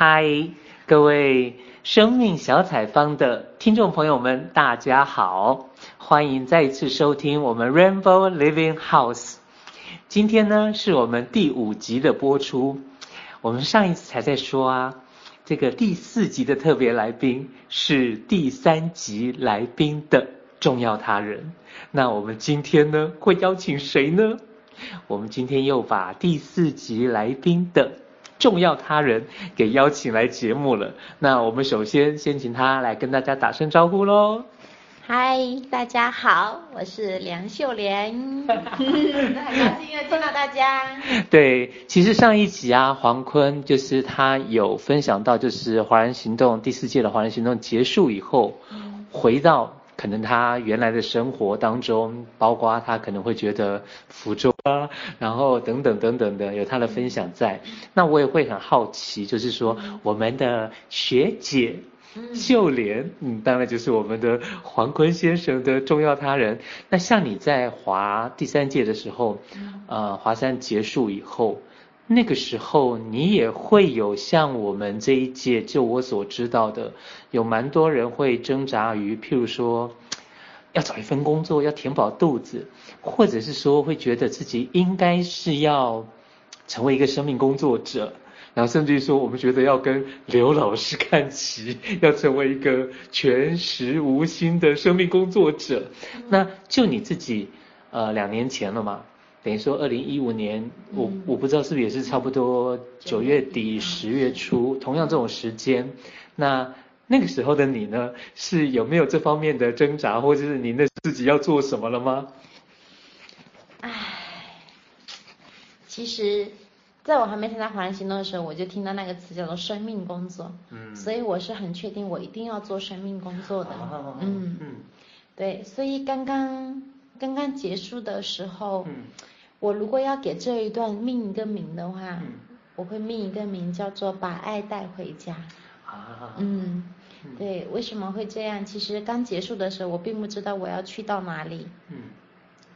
嗨，各位生命小采方的听众朋友们，大家好，欢迎再一次收听我们 Rainbow Living House。今天呢，是我们第五集的播出。我们上一次才在说啊，这个第四集的特别来宾是第三集来宾的重要他人。那我们今天呢，会邀请谁呢？我们今天又把第四集来宾的重要他人给邀请来节目了。那我们首先先请他来跟大家打声招呼喽。嗨，大家好，我是梁秀莲，很高兴又见到大家。对，其实上一集啊，黄坤就是他有分享到，就是华人行动第四届的华人行动结束以后，回到。可能他原来的生活当中，包括他可能会觉得福州啊，然后等等等等的，有他的分享在。那我也会很好奇，就是说我们的学姐秀莲，嗯，当然就是我们的黄坤先生的重要他人。那像你在华第三届的时候，呃，华山结束以后。那个时候，你也会有像我们这一届，就我所知道的，有蛮多人会挣扎于，譬如说，要找一份工作，要填饱肚子，或者是说会觉得自己应该是要成为一个生命工作者，然后甚至于说，我们觉得要跟刘老师看齐，要成为一个全时无薪的生命工作者。那就你自己，呃，两年前了嘛。等于说，二零一五年，我我不知道是不是也是差不多九月底十月初，同样这种时间，那那个时候的你呢，是有没有这方面的挣扎，或者是你那自己要做什么了吗？唉，其实，在我还没参加华人行动的时候，我就听到那个词叫做生命工作，嗯，所以我是很确定我一定要做生命工作的，嗯嗯，对，所以刚刚刚刚结束的时候，嗯。我如果要给这一段命一个名的话，嗯、我会命一个名叫做把爱带回家。啊，嗯，对，为什么会这样？其实刚结束的时候，我并不知道我要去到哪里。嗯，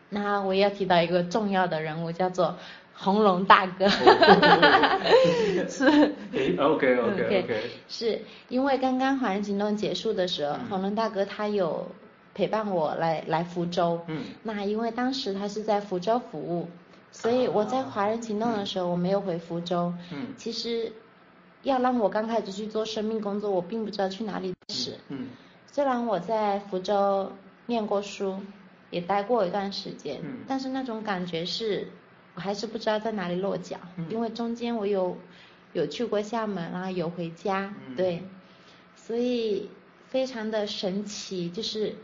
那我要提到一个重要的人物，叫做红龙大哥。是。OK OK OK。是因为刚刚华人行动结束的时候，嗯、红龙大哥他有。陪伴我来来福州，嗯，那因为当时他是在福州服务，所以我在华人行动的时候我没有回福州，嗯，其实要让我刚开始去做生命工作，我并不知道去哪里是，嗯，虽然我在福州念过书，也待过一段时间，嗯，但是那种感觉是，我还是不知道在哪里落脚，嗯，因为中间我有有去过厦门啊，有回家，对，所以非常的神奇，就是。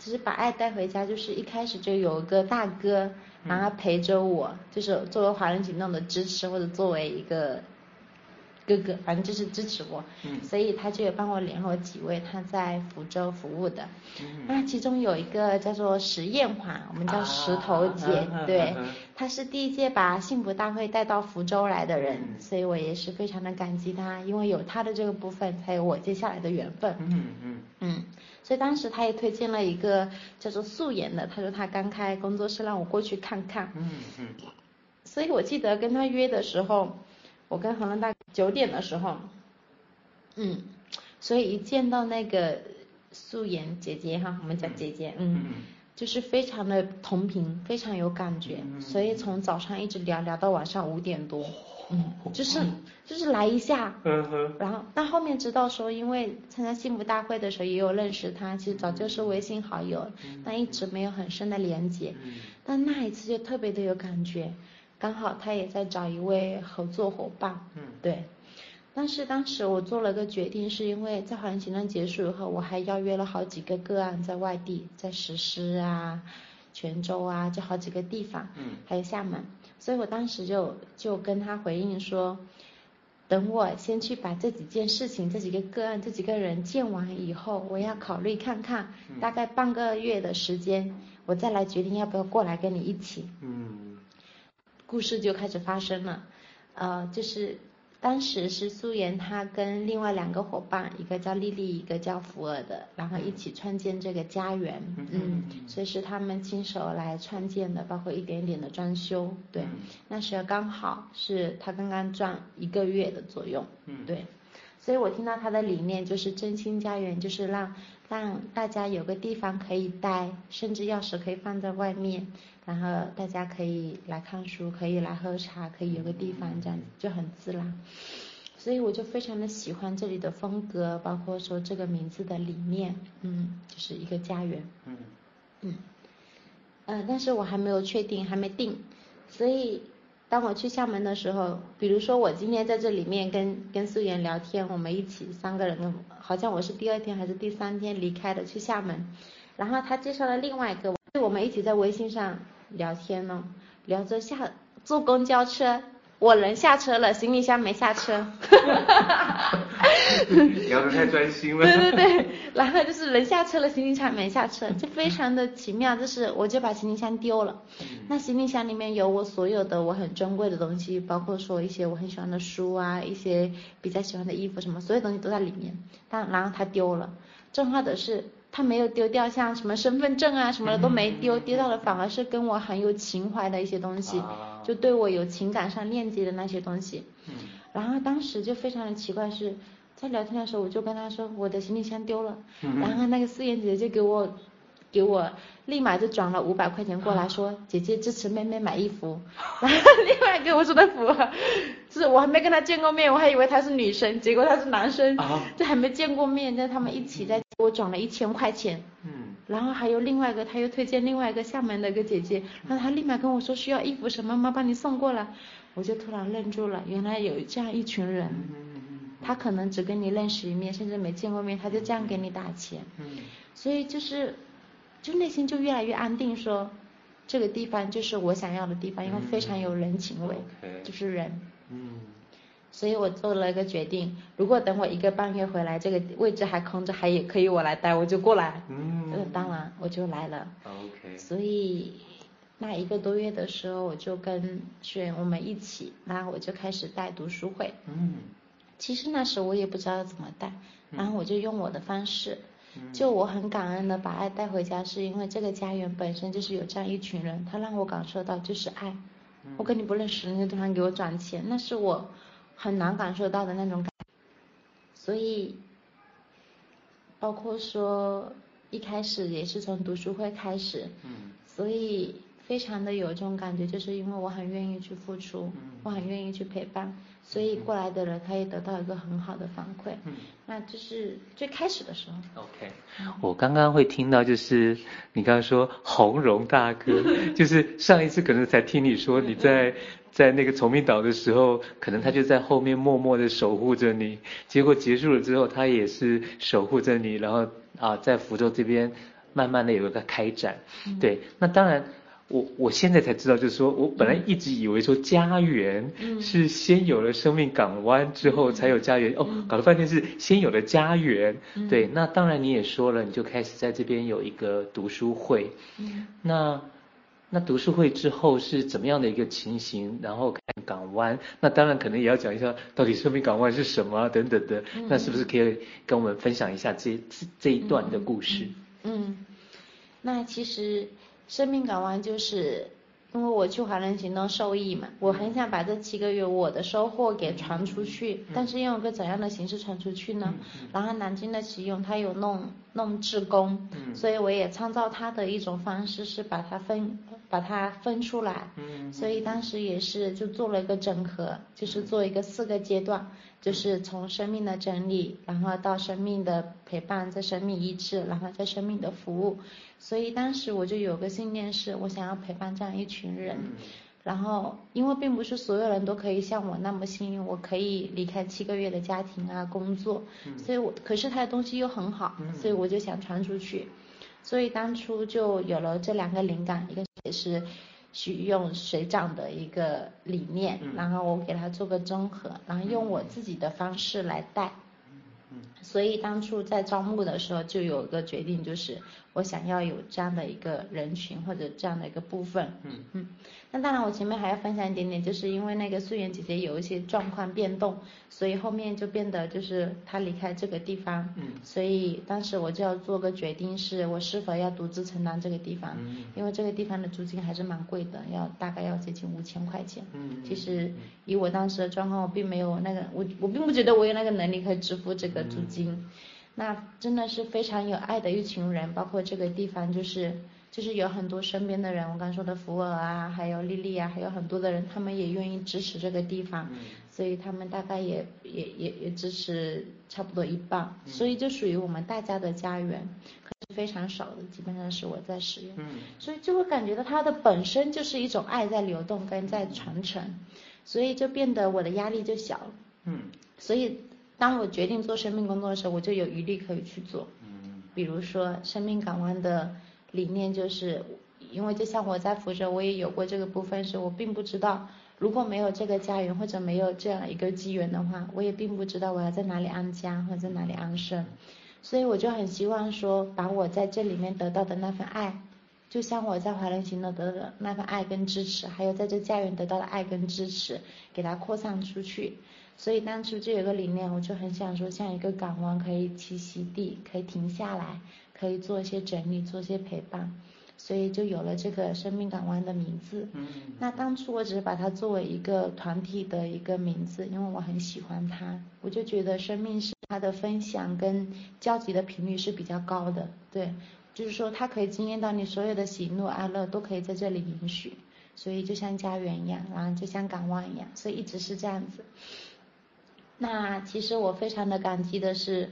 其实把爱带回家，就是一开始就有一个大哥，然后陪着我，就是作为华人行动的支持，或者作为一个哥哥，反正就是支持我。嗯。所以他就有帮我联络几位他在福州服务的。嗯。那其中有一个叫做石艳华，我们叫石头姐，啊、对，她是第一届把幸福大会带到福州来的人，嗯、所以我也是非常的感激她，因为有她的这个部分，才有我接下来的缘分。嗯嗯嗯。所以当时他也推荐了一个叫做素颜的，他说他刚开工作室，让我过去看看。嗯嗯。所以我记得跟他约的时候，我跟恒隆大九点的时候，嗯，所以一见到那个素颜姐姐哈，我们叫姐姐，嗯，就是非常的同频，非常有感觉，所以从早上一直聊聊到晚上五点多。嗯，就是就是来一下，嗯哼，然后但后面知道说，因为参加幸福大会的时候也有认识他，其实早就是微信好友，但一直没有很深的连接，但那一次就特别的有感觉，刚好他也在找一位合作伙伴，嗯，对，但是当时我做了个决定，是因为在华人行动结束以后，我还邀约了好几个个案在外地，在石狮啊、泉州啊，就好几个地方，嗯，还有厦门。所以我当时就就跟他回应说，等我先去把这几件事情、这几个个案、这几个人见完以后，我要考虑看看，大概半个月的时间，我再来决定要不要过来跟你一起。嗯。故事就开始发生了，呃，就是当时是素颜，她跟另外两个伙伴，一个叫丽丽，一个叫福尔的，然后一起创建这个家园，嗯，嗯，所以是他们亲手来创建的，包括一点一点的装修，对，嗯、那时候刚好是她刚刚赚一个月的作用，嗯，对，所以我听到他的理念就是真心家园，就是让让大家有个地方可以待，甚至钥匙可以放在外面。然后大家可以来看书，可以来喝茶，可以有个地方这样子就很自然，所以我就非常的喜欢这里的风格，包括说这个名字的理念，嗯，就是一个家园，嗯嗯，呃，但是我还没有确定，还没定，所以当我去厦门的时候，比如说我今天在这里面跟跟素颜聊天，我们一起三个人，好像我是第二天还是第三天离开的去厦门，然后他介绍了另外一个。我们一起在微信上聊天呢，聊着下坐公交车，我人下车了，行李箱没下车。聊得太专心了。对对对，然后就是人下车了，行李箱没下车，就非常的奇妙。就是我就把行李箱丢了，那行李箱里面有我所有的我很珍贵的东西，包括说一些我很喜欢的书啊，一些比较喜欢的衣服什么，所有东西都在里面。但然后他丢了，正好的是。他没有丢掉，像什么身份证啊什么的都没丢，丢掉了反而是跟我很有情怀的一些东西，就对我有情感上链接的那些东西。然后当时就非常的奇怪，是在聊天的时候我就跟他说我的行李箱丢了，然后那个四眼姐姐就给我给我立马就转了五百块钱过来说姐姐支持妹妹买衣服，然后另外给我说的服，就是我还没跟他见过面，我还以为他是女生，结果他是男生，就还没见过面，但他们一起在。我转了一千块钱，嗯，然后还有另外一个，他又推荐另外一个厦门的一个姐姐，然后他立马跟我说需要衣服什么，妈妈帮你送过来，我就突然愣住了，原来有这样一群人，他可能只跟你认识一面，甚至没见过面，他就这样给你打钱，嗯所以就是，就内心就越来越安定说，说这个地方就是我想要的地方，因为非常有人情味，就是人，嗯。所以我做了一个决定，如果等我一个半月回来，这个位置还空着，还也可以我来带，我就过来。嗯，当然我就来了。OK。所以那一个多月的时候，我就跟学员我们一起，然后我就开始带读书会。嗯。其实那时我也不知道怎么带，然后我就用我的方式，就我很感恩的把爱带回家，是因为这个家园本身就是有这样一群人，他让我感受到就是爱。我跟你不认识，你突然给我转钱，那是我。很难感受到的那种感，所以，包括说一开始也是从读书会开始，嗯，所以非常的有这种感觉，就是因为我很愿意去付出，我很愿意去陪伴，所以过来的人他也得到一个很好的反馈，嗯，那就是最开始的时候。OK，我刚刚会听到就是你刚刚说红荣大哥，就是上一次可能才听你说你在。在那个崇明岛的时候，可能他就在后面默默的守护着你。结果结束了之后，他也是守护着你，然后啊，在福州这边慢慢的有一个开展。嗯、对，那当然，我我现在才知道，就是说我本来一直以为说家园是先有了生命港湾之后才有家园，哦，搞了半天是先有了家园。对，那当然你也说了，你就开始在这边有一个读书会。嗯，那。那读书会之后是怎么样的一个情形？然后看港湾，那当然可能也要讲一下到底生命港湾是什么啊等等的。嗯、那是不是可以跟我们分享一下这这这一段的故事？嗯，嗯，那其实生命港湾就是。因为我去华人行动受益嘛，我很想把这七个月我的收获给传出去，但是用一个怎样的形式传出去呢？然后南京的启勇他有弄弄志工，所以我也参照他的一种方式，是把它分把它分出来，所以当时也是就做了一个整合，就是做一个四个阶段。就是从生命的整理，然后到生命的陪伴，在生命医治，然后在生命的服务。所以当时我就有个信念是，我想要陪伴这样一群人。然后因为并不是所有人都可以像我那么幸运，我可以离开七个月的家庭啊工作。所以我可是他的东西又很好，所以我就想传出去。所以当初就有了这两个灵感，一个也是。去用水长的一个理念，然后我给他做个综合，然后用我自己的方式来带。所以当初在招募的时候就有一个决定，就是我想要有这样的一个人群或者这样的一个部分。嗯嗯。那当然，我前面还要分享一点点，就是因为那个素媛姐姐有一些状况变动，所以后面就变得就是她离开这个地方。嗯。所以当时我就要做个决定，是我是否要独自承担这个地方。嗯。因为这个地方的租金还是蛮贵的，要大概要接近五千块钱。嗯。其实以我当时的状况，我并没有那个，我我并不觉得我有那个能力可以支付这个租金。嗯。那真的是非常有爱的一群人，包括这个地方就是。就是有很多身边的人，我刚说的福尔啊，还有丽丽啊，还有很多的人，他们也愿意支持这个地方，所以他们大概也也也也支持差不多一半，所以就属于我们大家的家园，可是非常少的，基本上是我在使用，所以就会感觉到它的本身就是一种爱在流动跟在传承，所以就变得我的压力就小了，嗯，所以当我决定做生命工作的时候，我就有余力可以去做，嗯，比如说生命港湾的。理念就是，因为就像我在福州，我也有过这个部分，是我并不知道，如果没有这个家园或者没有这样一个机缘的话，我也并不知道我要在哪里安家或者在哪里安身，所以我就很希望说，把我在这里面得到的那份爱，就像我在华人行动得到的那份爱跟支持，还有在这家园得到的爱跟支持，给它扩散出去。所以当初就有个理念，我就很想说，像一个港湾可以栖息地，可以停下来。可以做一些整理，做一些陪伴，所以就有了这个生命港湾的名字。嗯。那当初我只是把它作为一个团体的一个名字，因为我很喜欢它，我就觉得生命是它的分享跟交集的频率是比较高的。对，就是说它可以惊艳到你所有的喜怒哀乐都可以在这里允许，所以就像家园一样，然后就像港湾一样，所以一直是这样子。那其实我非常的感激的是。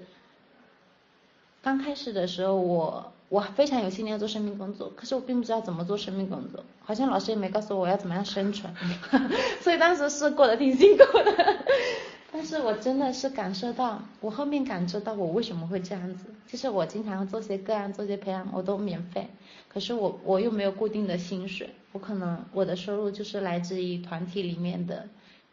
刚开始的时候，我我非常有信念做生命工作，可是我并不知道怎么做生命工作，好像老师也没告诉我要怎么样生存，所以当时是过得挺辛苦的。但是我真的是感受到，我后面感受到我为什么会这样子，就是我经常做些个案，做些培养，我都免费，可是我我又没有固定的薪水，我可能我的收入就是来自于团体里面的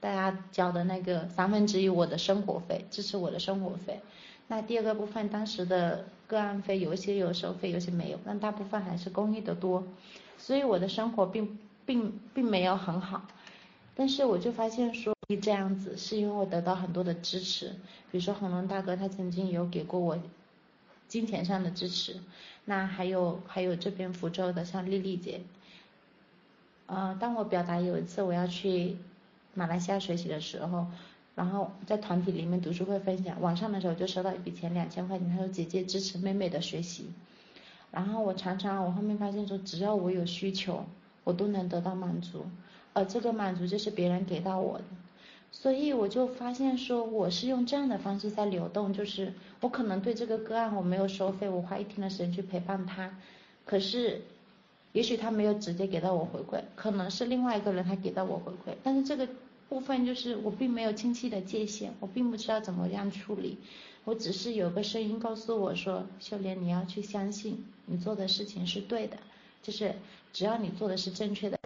大家交的那个三分之一我的生活费，支持我的生活费。那第二个部分，当时的个案费有一些有收费，有些没有，但大部分还是公益的多，所以我的生活并并并没有很好。但是我就发现说，这样子是因为我得到很多的支持，比如说红龙大哥他曾经有给过我金钱上的支持，那还有还有这边福州的像丽丽姐，呃，当我表达有一次我要去马来西亚学习的时候。然后在团体里面读书会分享，晚上的时候就收到一笔钱两千块钱，他说姐姐支持妹妹的学习。然后我常常我后面发现说，只要我有需求，我都能得到满足，而这个满足就是别人给到我的。所以我就发现说，我是用这样的方式在流动，就是我可能对这个个案我没有收费，我花一天的时间去陪伴他，可是也许他没有直接给到我回馈，可能是另外一个人他给到我回馈，但是这个。部分就是我并没有清晰的界限，我并不知道怎么样处理，我只是有个声音告诉我说，秀莲你要去相信你做的事情是对的，就是只要你做的是正确的，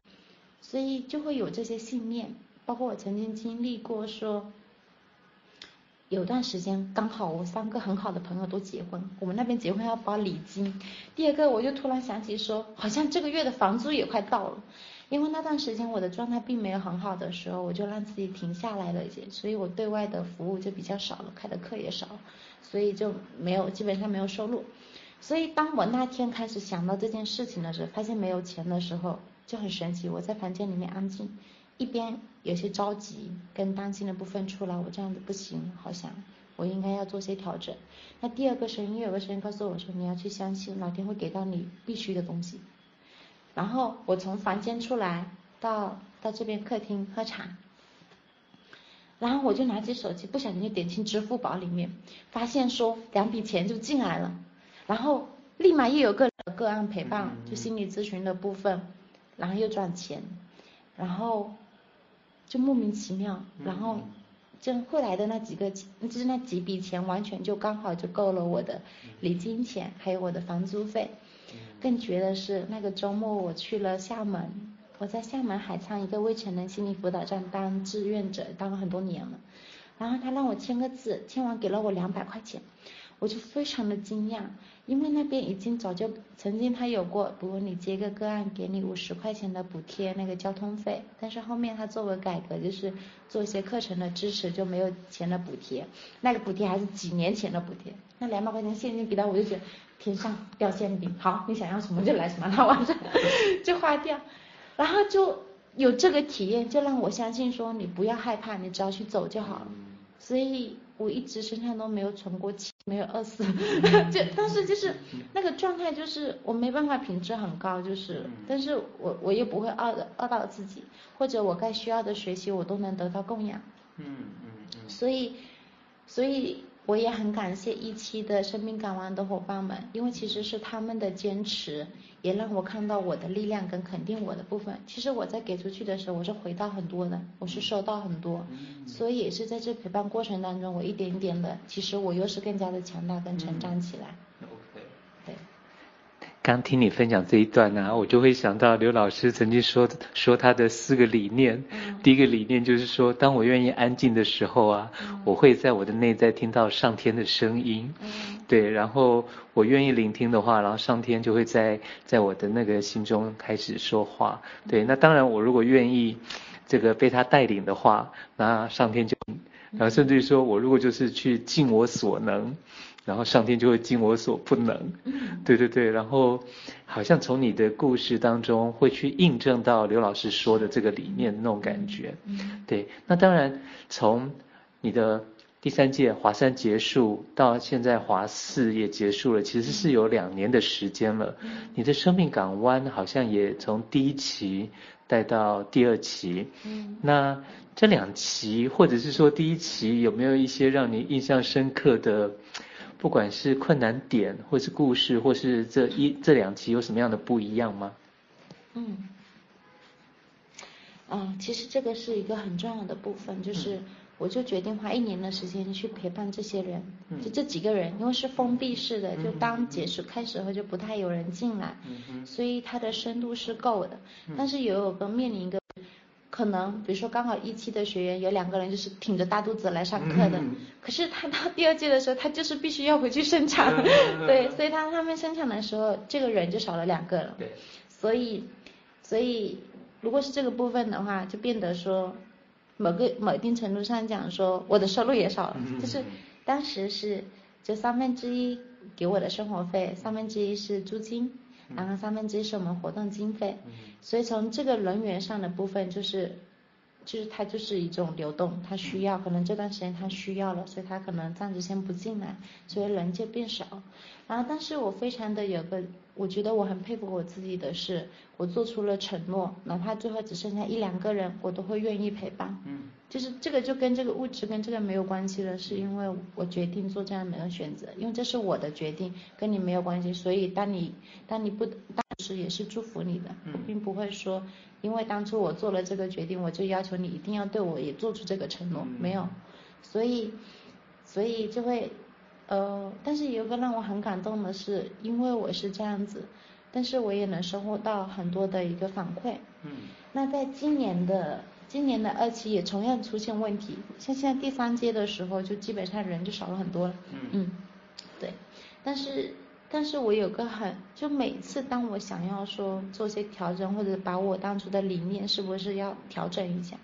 所以就会有这些信念。包括我曾经经历过说，有段时间刚好我三个很好的朋友都结婚，我们那边结婚要包礼金，第二个我就突然想起说，好像这个月的房租也快到了。因为那段时间我的状态并没有很好的时候，我就让自己停下来了一些，所以我对外的服务就比较少了，开的课也少，所以就没有基本上没有收入。所以当我那天开始想到这件事情的时候，发现没有钱的时候，就很神奇。我在房间里面安静，一边有些着急跟担心的部分出来，我这样子不行，好像我应该要做些调整。那第二个声音，有个声音告诉我说，你要去相信老天会给到你必须的东西。然后我从房间出来，到到这边客厅喝茶，然后我就拿起手机，不小心就点进支付宝里面，发现说两笔钱就进来了，然后立马又有个个案陪伴，就心理咨询的部分，然后又赚钱，然后就莫名其妙，然后就后来的那几个就是那几笔钱完全就刚好就够了我的礼金钱，还有我的房租费。更绝的是，那个周末我去了厦门，我在厦门海沧一个未成年心理辅导站当志愿者，当了很多年了。然后他让我签个字，签完给了我两百块钱。我就非常的惊讶，因为那边已经早就曾经他有过，比如你接个个案，给你五十块钱的补贴那个交通费，但是后面他作为改革，就是做一些课程的支持，就没有钱的补贴，那个补贴还是几年前的补贴，那两百块钱现金给他，我就觉得天上掉馅饼，好，你想要什么就来什么，他晚上 就花掉，然后就有这个体验，就让我相信说你不要害怕，你只要去走就好了，所以。我一直身上都没有存过钱，没有饿死，就但是就是那个状态，就是我没办法品质很高，就是，但是我我又不会饿的饿到自己，或者我该需要的学习我都能得到供养，嗯嗯嗯，所以所以。我也很感谢一期的生命港湾的伙伴们，因为其实是他们的坚持，也让我看到我的力量跟肯定我的部分。其实我在给出去的时候，我是回到很多的，我是收到很多，所以也是在这陪伴过程当中，我一点一点的，其实我又是更加的强大跟成长起来。刚听你分享这一段呢、啊，我就会想到刘老师曾经说说他的四个理念。第一个理念就是说，当我愿意安静的时候啊，我会在我的内在听到上天的声音。对，然后我愿意聆听的话，然后上天就会在在我的那个心中开始说话。对，那当然我如果愿意这个被他带领的话，那上天就，然后甚至于说我如果就是去尽我所能。然后上天就会尽我所不能，对对对，然后好像从你的故事当中会去印证到刘老师说的这个理念那种感觉，对。那当然从你的第三届华三结束到现在华四也结束了，其实是有两年的时间了。你的生命港湾好像也从第一期带到第二期，那这两期或者是说第一期有没有一些让你印象深刻的？不管是困难点，或是故事，或是这一这两期有什么样的不一样吗？嗯，嗯，其实这个是一个很重要的部分，就是我就决定花一年的时间去陪伴这些人，嗯、就这几个人，因为是封闭式的，就当结束开始后就不太有人进来，嗯、所以它的深度是够的，嗯、但是也有个面临一个。可能比如说刚好一期的学员有两个人就是挺着大肚子来上课的，嗯、可是他到第二届的时候，他就是必须要回去生产，嗯、对，所以他他们生产的时候，这个人就少了两个了，对，所以所以如果是这个部分的话，就变得说某个某一定程度上讲说我的收入也少了，嗯、就是当时是就三分之一给我的生活费，三分之一是租金。然后三分之一是我们活动经费，所以从这个人员上的部分就是，就是它就是一种流动，它需要可能这段时间它需要了，所以它可能暂时先不进来，所以人就变少。然后但是我非常的有个，我觉得我很佩服我自己的是，我做出了承诺，哪怕最后只剩下一两个人，我都会愿意陪伴。嗯。就是这个就跟这个物质跟这个没有关系了，是因为我决定做这样的一个选择，因为这是我的决定，跟你没有关系。所以当你当你不当时也是祝福你的，并不会说，因为当初我做了这个决定，我就要求你一定要对我也做出这个承诺，没有。所以所以就会呃，但是有个让我很感动的是，因为我是这样子，但是我也能收获到很多的一个反馈。嗯。那在今年的。今年的二期也同样出现问题，像现在第三阶的时候，就基本上人就少了很多了。嗯，嗯，对，但是但是我有个很，就每次当我想要说做些调整，或者把我当初的理念是不是要调整一下，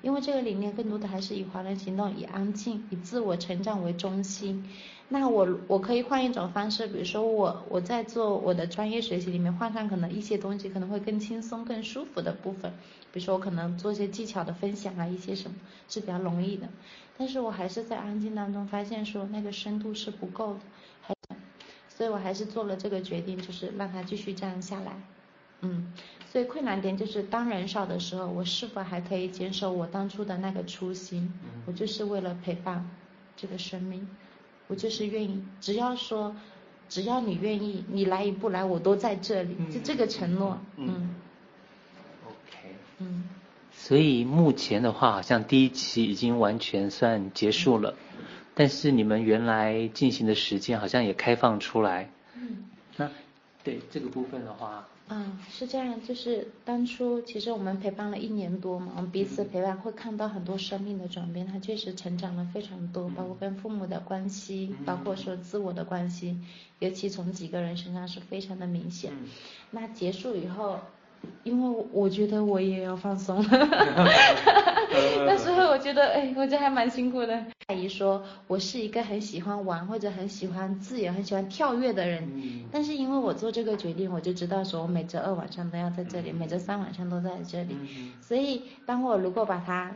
因为这个理念更多的还是以华人行动、以安静、以自我成长为中心。那我我可以换一种方式，比如说我我在做我的专业学习里面换上可能一些东西，可能会更轻松、更舒服的部分。比如说我可能做一些技巧的分享啊，一些什么是比较容易的。但是我还是在安静当中发现说那个深度是不够的，还，所以我还是做了这个决定，就是让它继续这样下来。嗯，所以困难点就是当人少的时候，我是否还可以坚守我当初的那个初心？我就是为了陪伴这个生命。我就是愿意，只要说，只要你愿意，你来与不来，我都在这里，就这个承诺，嗯。嗯 OK，嗯。所以目前的话，好像第一期已经完全算结束了，嗯、但是你们原来进行的时间好像也开放出来。嗯。那对这个部分的话，嗯，是这样，就是当初其实我们陪伴了一年多嘛，我们彼此陪伴会看到很多生命的转变，他确实成长了非常多，包括跟父母的关系，包括说自我的关系，尤其从几个人身上是非常的明显。那结束以后。因为我觉得我也要放松 那时候我觉得，哎，我觉得还蛮辛苦的。阿姨说我是一个很喜欢玩或者很喜欢自由、很喜欢跳跃的人，但是因为我做这个决定，我就知道说我每周二晚上都要在这里，每周三晚上都在这里，所以当我如果把它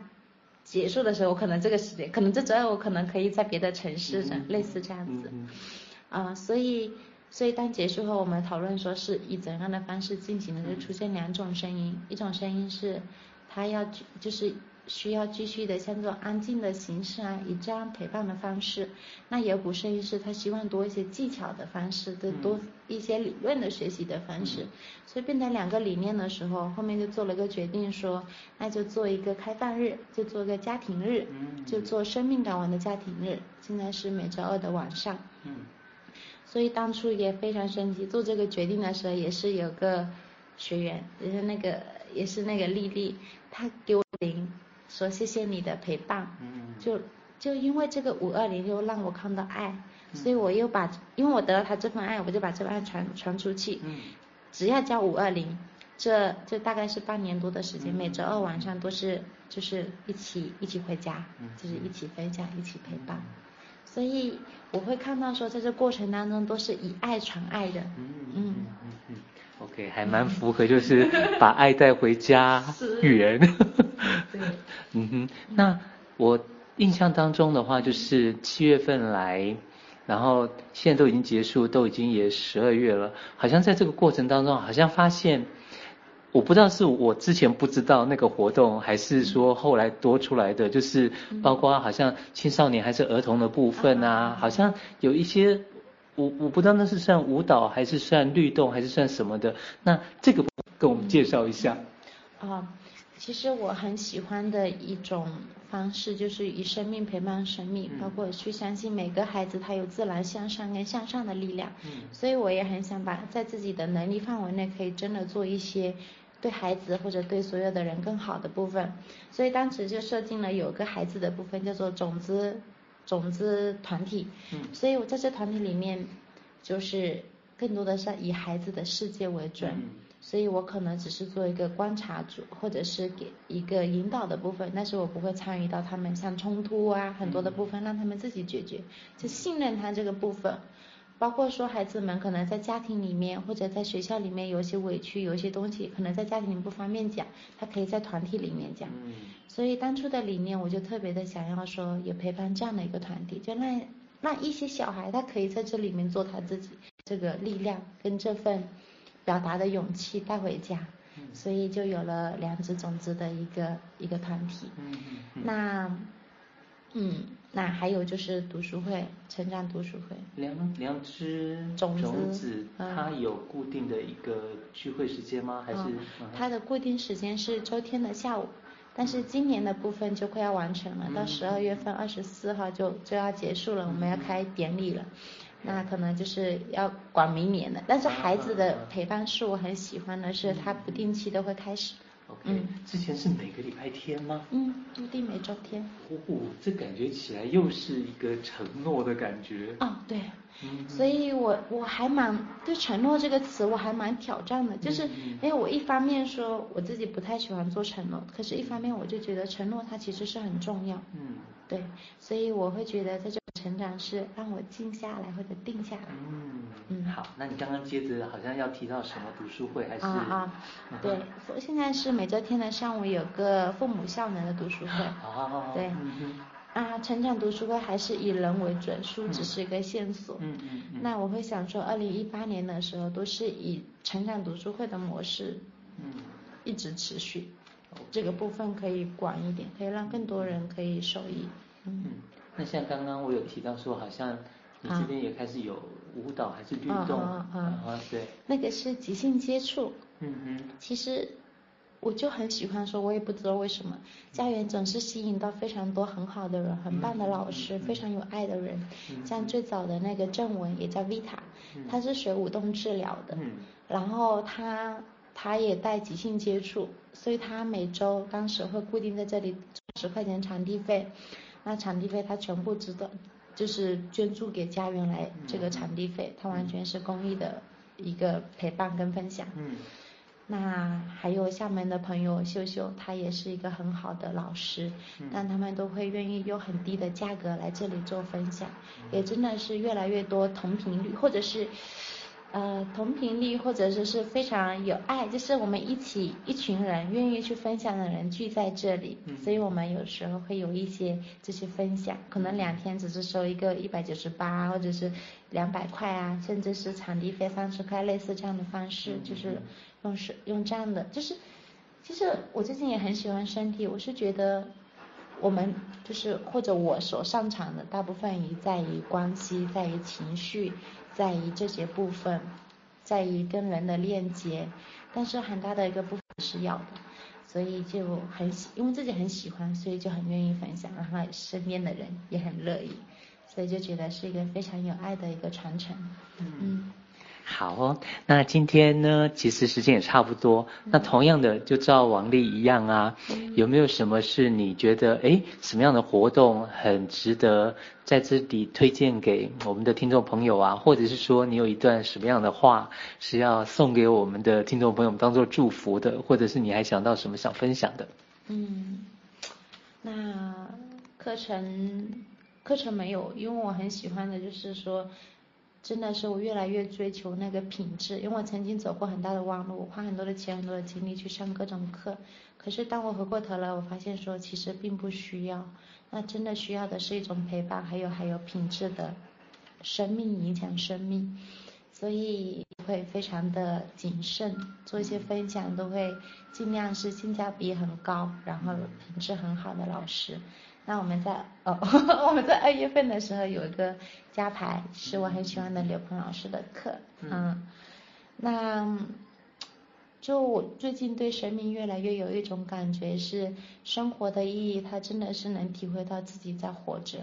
结束的时候，我可能这个时间，可能这周二我可能可以在别的城市上，类似这样子，啊，所以。所以当结束后，我们讨论说是以怎样的方式进行的，就出现两种声音，一种声音是，他要就是需要继续的像这种安静的形式啊，以这样陪伴的方式。那有股摄影师他希望多一些技巧的方式，的多一些理论的学习的方式。所以变成两个理念的时候，后面就做了个决定说，那就做一个开放日，就做个家庭日，就做生命港湾的家庭日。现在是每周二的晚上。嗯所以当初也非常神奇，做这个决定的时候也是有个学员，也是那个也是那个丽丽，她给我零说谢谢你的陪伴，就就因为这个五二零又让我看到爱，所以我又把因为我得到他这份爱，我就把这份爱传传出去，只要交五二零，这这大概是半年多的时间，每周二晚上都是就是一起一起回家，就是一起分享，一起陪伴。所以我会看到说，在这过程当中都是以爱传爱的。嗯嗯嗯嗯。OK，还蛮符合，就是把爱带回家园。对。嗯哼，那我印象当中的话，就是七月份来，然后现在都已经结束，都已经也十二月了，好像在这个过程当中，好像发现。我不知道是我之前不知道那个活动，还是说后来多出来的，就是包括好像青少年还是儿童的部分啊，好像有一些，我我不知道那是算舞蹈还是算律动还是算什么的，那这个跟我们介绍一下。啊，其实我很喜欢的一种方式就是以生命陪伴生命，包括去相信每个孩子他有自然向上跟向上的力量，所以我也很想把在自己的能力范围内可以真的做一些。对孩子或者对所有的人更好的部分，所以当时就设定了有个孩子的部分叫做种子种子团体，嗯，所以我在这团体里面就是更多的是以孩子的世界为准，嗯，所以我可能只是做一个观察组或者是给一个引导的部分，但是我不会参与到他们像冲突啊很多的部分，让他们自己解决，就信任他这个部分。包括说孩子们可能在家庭里面或者在学校里面有一些委屈，有一些东西可能在家庭里不方便讲，他可以在团体里面讲。所以当初的理念我就特别的想要说，也陪伴这样的一个团体，就让让一些小孩他可以在这里面做他自己，这个力量跟这份表达的勇气带回家。所以就有了两只种子的一个一个团体。那。嗯，那还有就是读书会，成长读书会。良良知种子，种子它有固定的一个聚会时间吗？还是？嗯、它的固定时间是周天的下午，但是今年的部分就快要完成了，嗯、到十二月份二十四号就就要结束了，嗯、我们要开典礼了，嗯、那可能就是要管明年的。但是孩子的陪伴是我很喜欢的，是他不定期都会开始。OK，嗯，之前是每个礼拜天吗？嗯，固定每周天。哦，这感觉起来又是一个承诺的感觉。哦，对。嗯。所以我我还蛮对承诺这个词我还蛮挑战的，就是，哎，我一方面说我自己不太喜欢做承诺，可是一方面我就觉得承诺它其实是很重要。嗯。对，所以我会觉得在这种成长是让我静下来或者定下来。嗯嗯，好，那你刚刚接着好像要提到什么读书会还是？啊啊，对，现在是每周天的上午有个父母效能的读书会。哦。对。啊，成长读书会还是以人为准，书只是一个线索。嗯嗯嗯。那我会想说，二零一八年的时候都是以成长读书会的模式，嗯，一直持续。这个部分可以广一点，可以让更多人可以受益。嗯，那像刚刚我有提到说，好像你这边也开始有舞蹈还是运动？啊啊啊！对，那个是即兴接触。嗯嗯。其实我就很喜欢说，我也不知道为什么，家园总是吸引到非常多很好的人，很棒的老师，非常有爱的人。像最早的那个郑文，也叫 Vita，他是学舞动治疗的，然后他他也带即兴接触，所以他每周当时会固定在这里十块钱场地费，那场地费他全部知道，就是捐助给家园来这个场地费，它完全是公益的一个陪伴跟分享。嗯那还有厦门的朋友秀秀，他也是一个很好的老师，但他们都会愿意用很低的价格来这里做分享，也真的是越来越多同频率，或者是。呃，同频率或者说是非常有爱，就是我们一起一群人愿意去分享的人聚在这里，所以我们有时候会有一些这些分享，可能两天只是收一个一百九十八或者是两百块啊，甚至是场地费三十块，类似这样的方式，就是用是用这样的，就是其实我最近也很喜欢身体，我是觉得我们就是或者我所擅长的大部分于在于关系，在于情绪。在于这些部分，在于跟人的链接，但是很大的一个部分是要的，所以就很喜，因为自己很喜欢，所以就很愿意分享，然后身边的人也很乐意，所以就觉得是一个非常有爱的一个传承，嗯。嗯好哦，那今天呢，其实时间也差不多。那同样的，就照王丽一样啊，有没有什么是你觉得，诶，什么样的活动很值得在这里推荐给我们的听众朋友啊？或者是说，你有一段什么样的话是要送给我们的听众朋友们当做祝福的？或者是你还想到什么想分享的？嗯，那课程课程没有，因为我很喜欢的就是说。真的是我越来越追求那个品质，因为我曾经走过很大的弯路，我花很多的钱、很多的精力去上各种课，可是当我回过头来，我发现说其实并不需要，那真的需要的是一种陪伴，还有还有品质的生命影响生命，所以会非常的谨慎，做一些分享都会尽量是性价比很高，然后品质很好的老师。那我们在哦，我们在二月份的时候有一个加排，是我很喜欢的刘鹏老师的课，嗯，那就我最近对生命越来越有一种感觉，是生活的意义，它真的是能体会到自己在活着，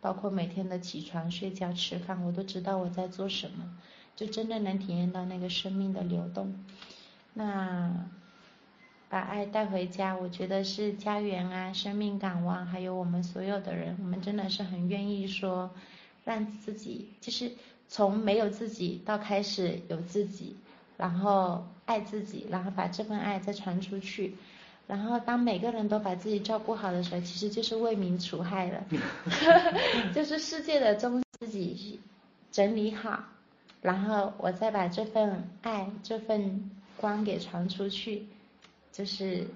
包括每天的起床、睡觉、吃饭，我都知道我在做什么，就真的能体验到那个生命的流动，那。把爱带回家，我觉得是家园啊，生命港湾，还有我们所有的人，我们真的是很愿意说，让自己就是从没有自己到开始有自己，然后爱自己，然后把这份爱再传出去，然后当每个人都把自己照顾好的时候，其实就是为民除害了，就是世界的中自己整理好，然后我再把这份爱、这份光给传出去。就是，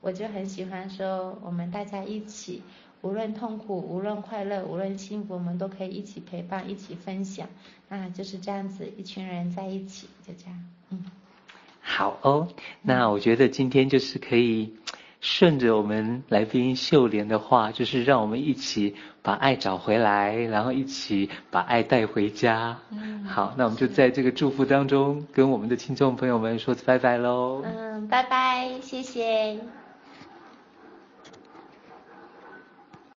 我就很喜欢说，我们大家一起，无论痛苦，无论快乐，无论幸福，我们都可以一起陪伴，一起分享，那，就是这样子，一群人在一起，就这样，嗯。好哦，那我觉得今天就是可以。顺着我们来宾秀莲的话，就是让我们一起把爱找回来，然后一起把爱带回家。嗯，好，那我们就在这个祝福当中，跟我们的听众朋友们说拜拜喽。嗯，拜拜，谢谢。